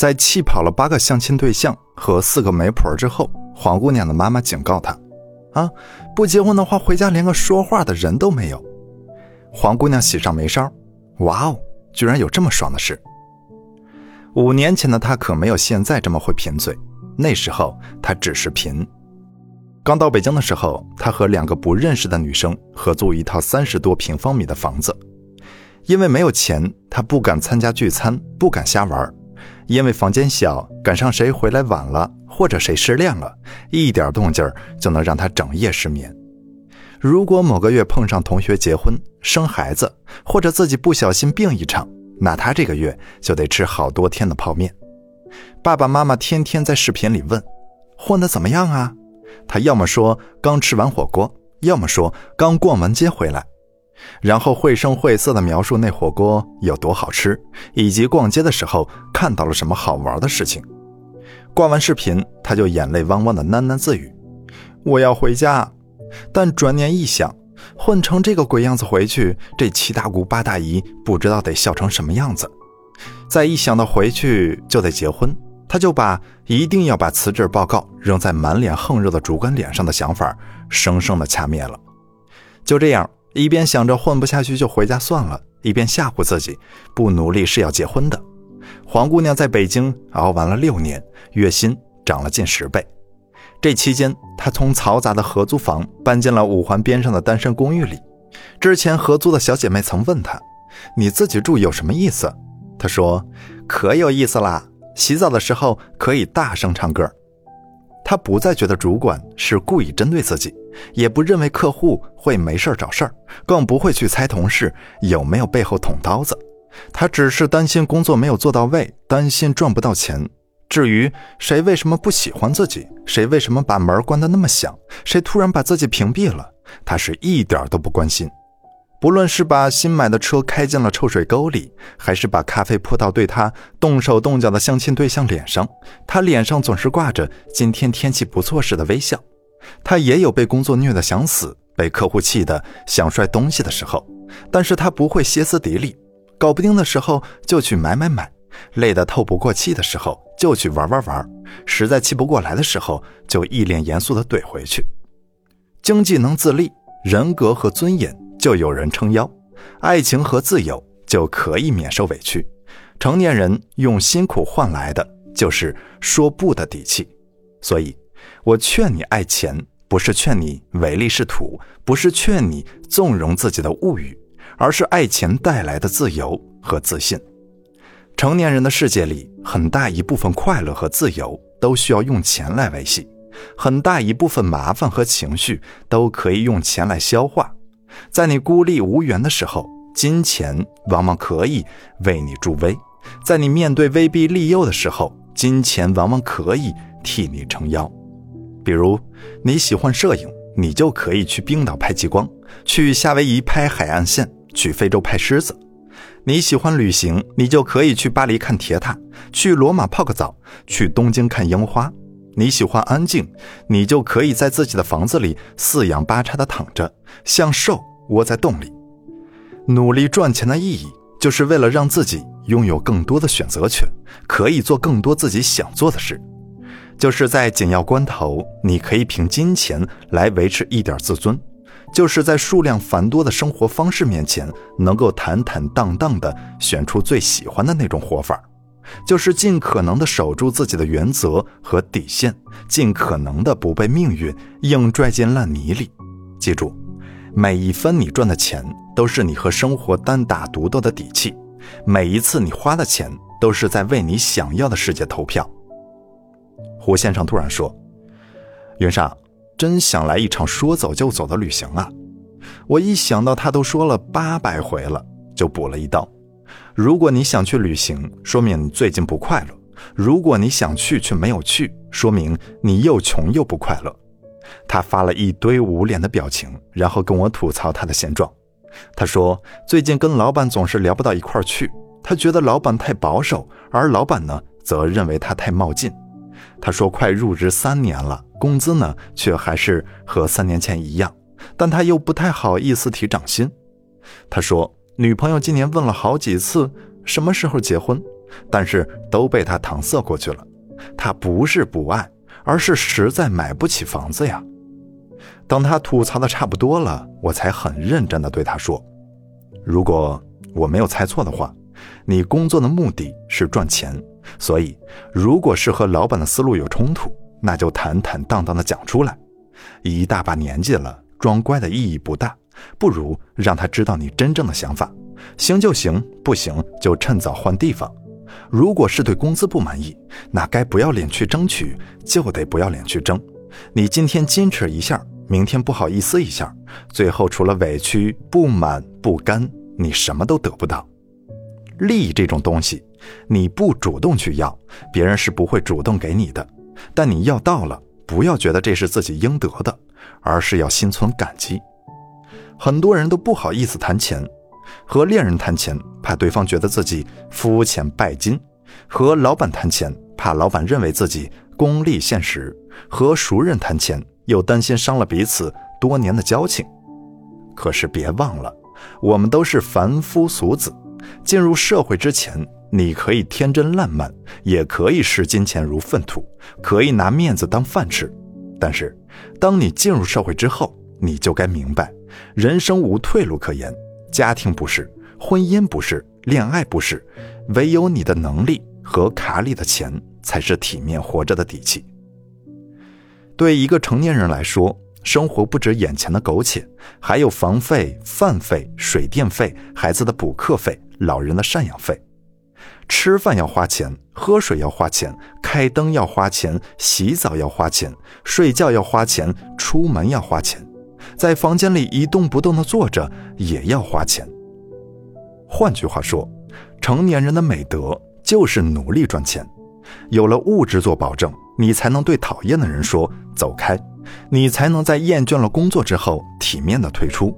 在气跑了八个相亲对象和四个媒婆之后，黄姑娘的妈妈警告她：“啊，不结婚的话，回家连个说话的人都没有。”黄姑娘喜上眉梢，哇哦，居然有这么爽的事！五年前的她可没有现在这么会贫嘴，那时候她只是贫。刚到北京的时候，她和两个不认识的女生合租一套三十多平方米的房子。因为没有钱，她不敢参加聚餐，不敢瞎玩。因为房间小，赶上谁回来晚了，或者谁失恋了，一点动静就能让他整夜失眠。如果某个月碰上同学结婚、生孩子，或者自己不小心病一场，那他这个月就得吃好多天的泡面。爸爸妈妈天天在视频里问：“混得怎么样啊？”他要么说刚吃完火锅，要么说刚逛完街回来。然后绘声绘色地描述那火锅有多好吃，以及逛街的时候看到了什么好玩的事情。挂完视频，他就眼泪汪汪的喃喃自语：“我要回家。”但转念一想，混成这个鬼样子回去，这七大姑八大姨不知道得笑成什么样子。再一想到回去就得结婚，他就把一定要把辞职报告扔在满脸横肉的主管脸上的想法，生生的掐灭了。就这样。一边想着混不下去就回家算了，一边吓唬自己不努力是要结婚的。黄姑娘在北京熬完了六年，月薪涨了近十倍。这期间，她从嘈杂的合租房搬进了五环边上的单身公寓里。之前合租的小姐妹曾问她：“你自己住有什么意思？”她说：“可有意思啦，洗澡的时候可以大声唱歌。”她不再觉得主管是故意针对自己。也不认为客户会没事找事儿，更不会去猜同事有没有背后捅刀子。他只是担心工作没有做到位，担心赚不到钱。至于谁为什么不喜欢自己，谁为什么把门关得那么响，谁突然把自己屏蔽了，他是一点都不关心。不论是把新买的车开进了臭水沟里，还是把咖啡泼到对他动手动脚的相亲对象脸上，他脸上总是挂着今天天气不错时的微笑。他也有被工作虐得想死、被客户气得想摔东西的时候，但是他不会歇斯底里，搞不定的时候就去买买买，累得透不过气的时候就去玩玩玩，实在气不过来的时候就一脸严肃地怼回去。经济能自立，人格和尊严就有人撑腰，爱情和自由就可以免受委屈。成年人用辛苦换来的就是说不的底气，所以。我劝你爱钱，不是劝你唯利是图，不是劝你纵容自己的物欲，而是爱钱带来的自由和自信。成年人的世界里，很大一部分快乐和自由都需要用钱来维系，很大一部分麻烦和情绪都可以用钱来消化。在你孤立无援的时候，金钱往往可以为你助威；在你面对威逼利诱的时候，金钱往往可以替你撑腰。比如你喜欢摄影，你就可以去冰岛拍极光，去夏威夷拍海岸线，去非洲拍狮子；你喜欢旅行，你就可以去巴黎看铁塔，去罗马泡个澡，去东京看樱花；你喜欢安静，你就可以在自己的房子里四仰八叉的躺着，像兽窝在洞里。努力赚钱的意义，就是为了让自己拥有更多的选择权，可以做更多自己想做的事。就是在紧要关头，你可以凭金钱来维持一点自尊；就是在数量繁多的生活方式面前，能够坦坦荡荡地选出最喜欢的那种活法；就是尽可能地守住自己的原则和底线，尽可能的不被命运硬拽进烂泥里。记住，每一分你赚的钱，都是你和生活单打独斗的底气；每一次你花的钱，都是在为你想要的世界投票。胡先生突然说：“云上，真想来一场说走就走的旅行啊！”我一想到他都说了八百回了，就补了一刀：“如果你想去旅行，说明你最近不快乐；如果你想去却没有去，说明你又穷又不快乐。”他发了一堆捂脸的表情，然后跟我吐槽他的现状。他说：“最近跟老板总是聊不到一块去，他觉得老板太保守，而老板呢，则认为他太冒进。”他说：“快入职三年了，工资呢却还是和三年前一样，但他又不太好意思提涨薪。”他说：“女朋友今年问了好几次什么时候结婚，但是都被他搪塞过去了。他不是不爱，而是实在买不起房子呀。当他吐槽的差不多了，我才很认真的对他说：“如果我没有猜错的话，你工作的目的是赚钱，所以如果是和老板的思路有冲突，那就坦坦荡荡的讲出来。一大把年纪了，装乖的意义不大，不如让他知道你真正的想法。行就行，不行就趁早换地方。如果是对工资不满意，那该不要脸去争取就得不要脸去争。你今天矜持一下。”明天不好意思一下，最后除了委屈、不满、不甘，你什么都得不到。利益这种东西，你不主动去要，别人是不会主动给你的。但你要到了，不要觉得这是自己应得的，而是要心存感激。很多人都不好意思谈钱，和恋人谈钱怕对方觉得自己肤浅拜金，和老板谈钱怕老板认为自己功利现实，和熟人谈钱。又担心伤了彼此多年的交情，可是别忘了，我们都是凡夫俗子。进入社会之前，你可以天真烂漫，也可以视金钱如粪土，可以拿面子当饭吃。但是，当你进入社会之后，你就该明白，人生无退路可言。家庭不是，婚姻不是，恋爱不是，唯有你的能力和卡里的钱，才是体面活着的底气。对一个成年人来说，生活不止眼前的苟且，还有房费、饭费、水电费、孩子的补课费、老人的赡养费。吃饭要花钱，喝水要花钱，开灯要花钱，洗澡要花钱，睡觉要花钱，出门要花钱，在房间里一动不动地坐着也要花钱。换句话说，成年人的美德就是努力赚钱，有了物质做保证。你才能对讨厌的人说走开，你才能在厌倦了工作之后体面的退出，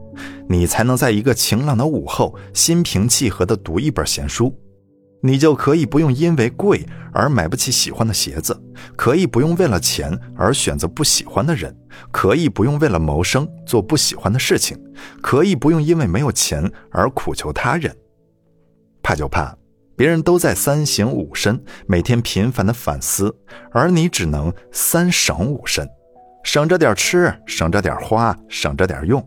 你才能在一个晴朗的午后心平气和的读一本闲书，你就可以不用因为贵而买不起喜欢的鞋子，可以不用为了钱而选择不喜欢的人，可以不用为了谋生做不喜欢的事情，可以不用因为没有钱而苦求他人，怕就怕。别人都在三省吾身，每天频繁的反思，而你只能三省吾身，省着点吃，省着点花，省着点用。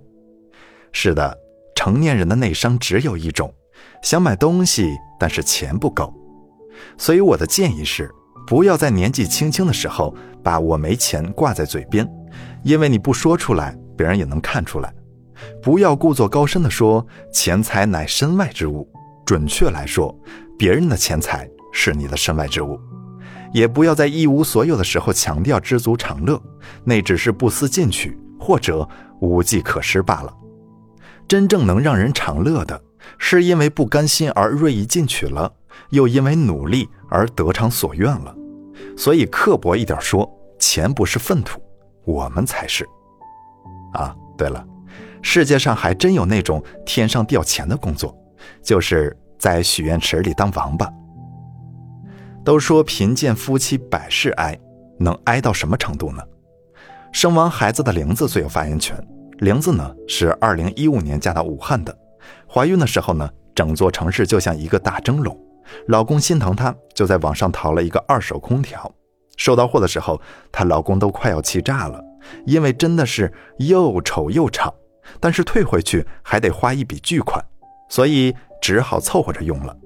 是的，成年人的内伤只有一种，想买东西，但是钱不够。所以我的建议是，不要在年纪轻轻的时候把我没钱挂在嘴边，因为你不说出来，别人也能看出来。不要故作高深的说钱财乃身外之物，准确来说。别人的钱财是你的身外之物，也不要在一无所有的时候强调知足常乐，那只是不思进取或者无计可施罢了。真正能让人长乐的，是因为不甘心而锐意进取了，又因为努力而得偿所愿了。所以刻薄一点说，钱不是粪土，我们才是。啊，对了，世界上还真有那种天上掉钱的工作，就是。在许愿池里当王八。都说贫贱夫妻百事哀，能哀到什么程度呢？生完孩子的玲子最有发言权。玲子呢是二零一五年嫁到武汉的，怀孕的时候呢，整座城市就像一个大蒸笼。老公心疼她，就在网上淘了一个二手空调。收到货的时候，她老公都快要气炸了，因为真的是又丑又吵，但是退回去还得花一笔巨款，所以。只好凑合着用了。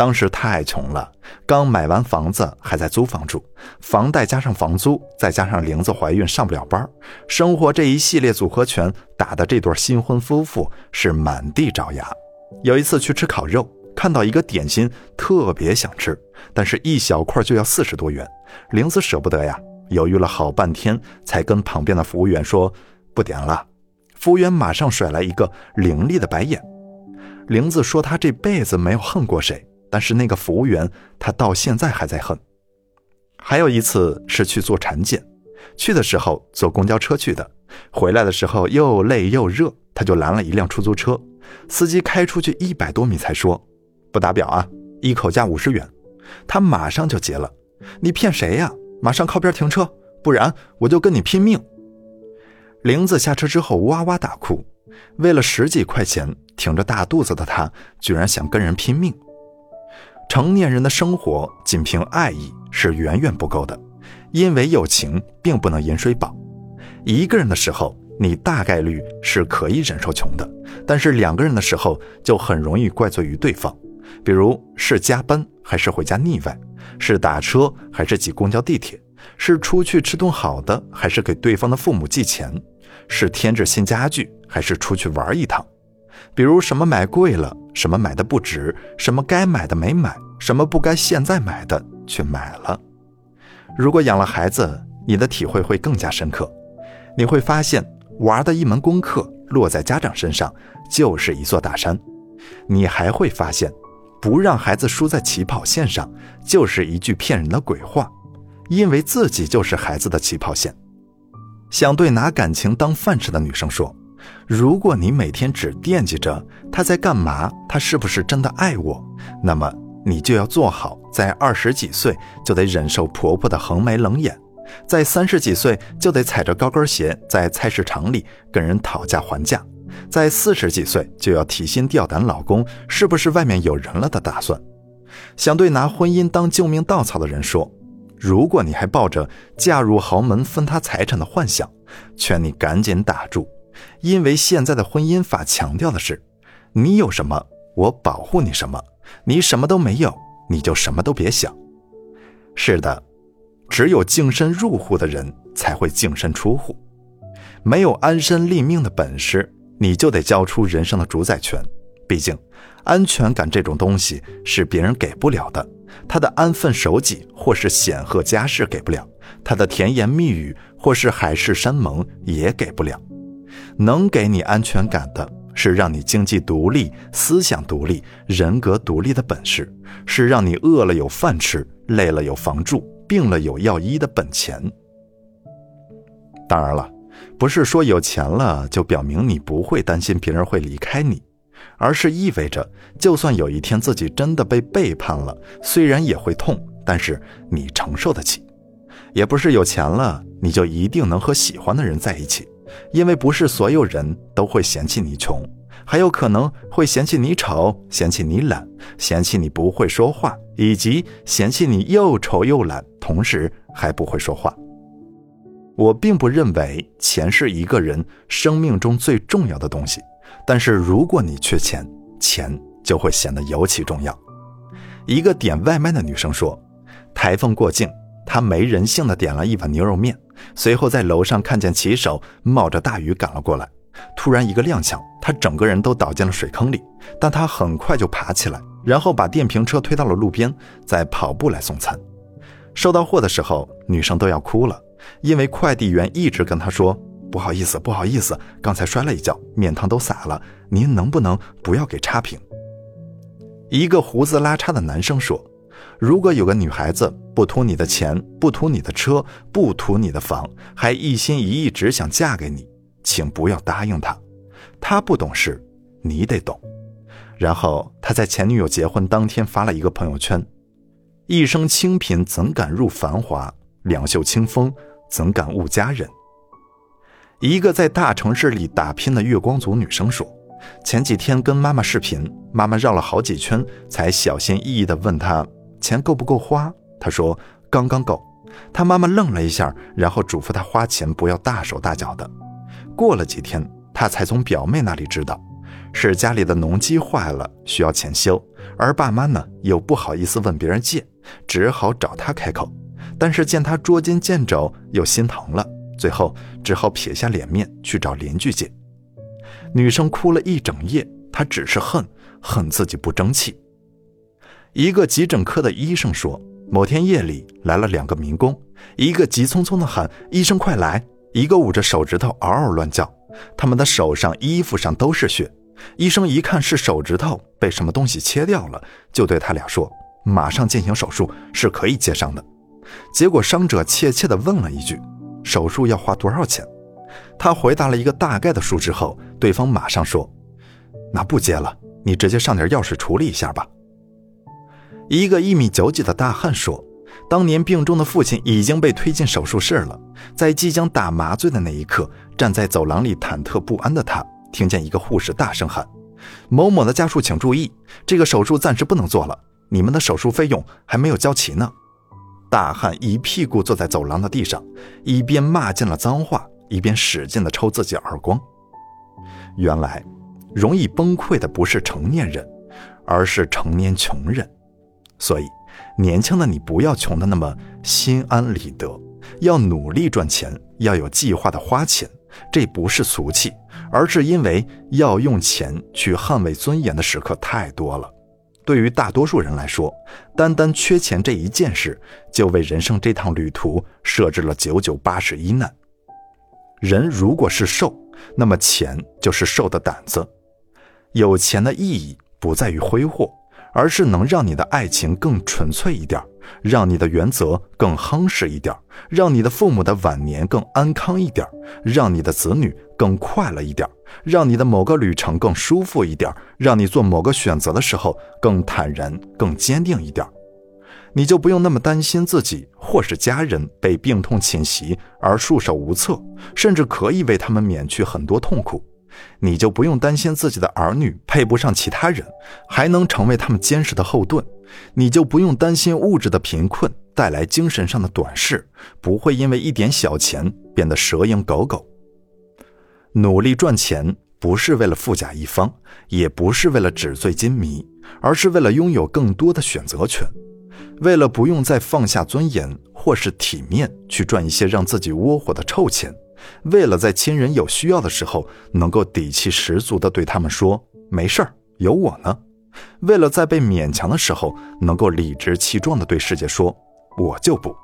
当时太穷了，刚买完房子，还在租房住，房贷加上房租，再加上玲子怀孕上不了班，生活这一系列组合拳打的这对新婚夫妇是满地找牙。有一次去吃烤肉，看到一个点心特别想吃，但是一小块就要四十多元，玲子舍不得呀，犹豫了好半天，才跟旁边的服务员说不点了。服务员马上甩来一个凌厉的白眼。玲子说：“她这辈子没有恨过谁，但是那个服务员，他到现在还在恨。”还有一次是去做产检，去的时候坐公交车去的，回来的时候又累又热，他就拦了一辆出租车，司机开出去一百多米才说：“不打表啊，一口价五十元。”他马上就结了：“你骗谁呀？马上靠边停车，不然我就跟你拼命。”玲子下车之后哇哇大哭。为了十几块钱，挺着大肚子的她，居然想跟人拼命。成年人的生活仅凭爱意是远远不够的，因为友情并不能饮水饱。一个人的时候，你大概率是可以忍受穷的，但是两个人的时候就很容易怪罪于对方，比如是加班还是回家腻歪，是打车还是挤公交地铁，是出去吃顿好的还是给对方的父母寄钱，是添置新家具还是出去玩一趟。比如什么买贵了，什么买的不值，什么该买的没买，什么不该现在买的却买了。如果养了孩子，你的体会会更加深刻。你会发现，娃的一门功课落在家长身上就是一座大山。你还会发现，不让孩子输在起跑线上就是一句骗人的鬼话，因为自己就是孩子的起跑线。想对拿感情当饭吃的女生说。如果你每天只惦记着他在干嘛，他是不是真的爱我，那么你就要做好在二十几岁就得忍受婆婆的横眉冷眼，在三十几岁就得踩着高跟鞋在菜市场里跟人讨价还价，在四十几岁就要提心吊胆老公是不是外面有人了的打算。想对拿婚姻当救命稻草的人说，如果你还抱着嫁入豪门分他财产的幻想，劝你赶紧打住。因为现在的婚姻法强调的是，你有什么我保护你什么，你什么都没有你就什么都别想。是的，只有净身入户的人才会净身出户，没有安身立命的本事，你就得交出人生的主宰权。毕竟，安全感这种东西是别人给不了的，他的安分守己或是显赫家世给不了，他的甜言蜜语或是海誓山盟也给不了。能给你安全感的是让你经济独立、思想独立、人格独立的本事，是让你饿了有饭吃、累了有房住、病了有药医的本钱。当然了，不是说有钱了就表明你不会担心别人会离开你，而是意味着就算有一天自己真的被背叛了，虽然也会痛，但是你承受得起。也不是有钱了你就一定能和喜欢的人在一起。因为不是所有人都会嫌弃你穷，还有可能会嫌弃你丑，嫌弃你懒，嫌弃你不会说话，以及嫌弃你又丑又懒，同时还不会说话。我并不认为钱是一个人生命中最重要的东西，但是如果你缺钱，钱就会显得尤其重要。一个点外卖的女生说：“台风过境，她没人性的点了一碗牛肉面。”随后在楼上看见骑手冒着大雨赶了过来，突然一个踉跄，他整个人都倒进了水坑里。但他很快就爬起来，然后把电瓶车推到了路边，再跑步来送餐。收到货的时候，女生都要哭了，因为快递员一直跟她说：“不好意思，不好意思，刚才摔了一跤，面汤都洒了，您能不能不要给差评？”一个胡子拉碴的男生说。如果有个女孩子不图你的钱，不图你的车，不图你的房，还一心一意只想嫁给你，请不要答应她。她不懂事，你得懂。然后他在前女友结婚当天发了一个朋友圈：“一生清贫怎敢入繁华？两袖清风怎敢误佳人？”一个在大城市里打拼的月光族女生说：“前几天跟妈妈视频，妈妈绕了好几圈，才小心翼翼地问她。”钱够不够花？他说刚刚够。他妈妈愣了一下，然后嘱咐他花钱不要大手大脚的。过了几天，他才从表妹那里知道，是家里的农机坏了，需要钱修。而爸妈呢，又不好意思问别人借，只好找他开口。但是见他捉襟见肘，又心疼了，最后只好撇下脸面去找邻居借。女生哭了一整夜，她只是恨，恨自己不争气。一个急诊科的医生说：“某天夜里来了两个民工，一个急匆匆地喊‘医生快来’，一个捂着手指头嗷嗷乱叫。他们的手上、衣服上都是血。医生一看是手指头被什么东西切掉了，就对他俩说：‘马上进行手术是可以接伤的。’结果伤者怯怯地问了一句：‘手术要花多少钱？’他回答了一个大概的数之后，对方马上说：‘那不接了，你直接上点药水处理一下吧。’”一个一米九几的大汉说：“当年病重的父亲已经被推进手术室了，在即将打麻醉的那一刻，站在走廊里忐忑不安的他，听见一个护士大声喊：‘某某的家属请注意，这个手术暂时不能做了。你们的手术费用还没有交齐呢。”大汉一屁股坐在走廊的地上，一边骂尽了脏话，一边使劲地抽自己耳光。原来，容易崩溃的不是成年人，而是成年穷人。所以，年轻的你不要穷的那么心安理得，要努力赚钱，要有计划的花钱。这不是俗气，而是因为要用钱去捍卫尊严的时刻太多了。对于大多数人来说，单单缺钱这一件事，就为人生这趟旅途设置了九九八十一难。人如果是瘦，那么钱就是瘦的胆子。有钱的意义不在于挥霍，而是能让你的爱情更纯粹一点，让你的原则更夯实一点，让你的父母的晚年更安康一点，让你的子女更快乐一点，让你的某个旅程更舒服一点，让你做某个选择的时候更坦然、更坚定一点。你就不用那么担心自己或是家人被病痛侵袭而束手无策，甚至可以为他们免去很多痛苦。你就不用担心自己的儿女配不上其他人，还能成为他们坚实的后盾。你就不用担心物质的贫困带来精神上的短视，不会因为一点小钱变得蛇影狗狗。努力赚钱不是为了富甲一方，也不是为了纸醉金迷，而是为了拥有更多的选择权。为了不用再放下尊严或是体面去赚一些让自己窝火的臭钱，为了在亲人有需要的时候能够底气十足地对他们说“没事儿，有我呢”，为了在被勉强的时候能够理直气壮地对世界说“我就不”。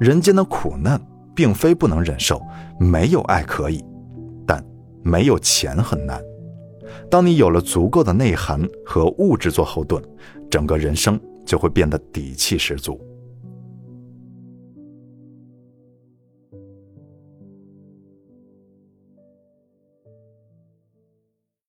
人间的苦难并非不能忍受，没有爱可以，但没有钱很难。当你有了足够的内涵和物质做后盾，整个人生。就会变得底气十足。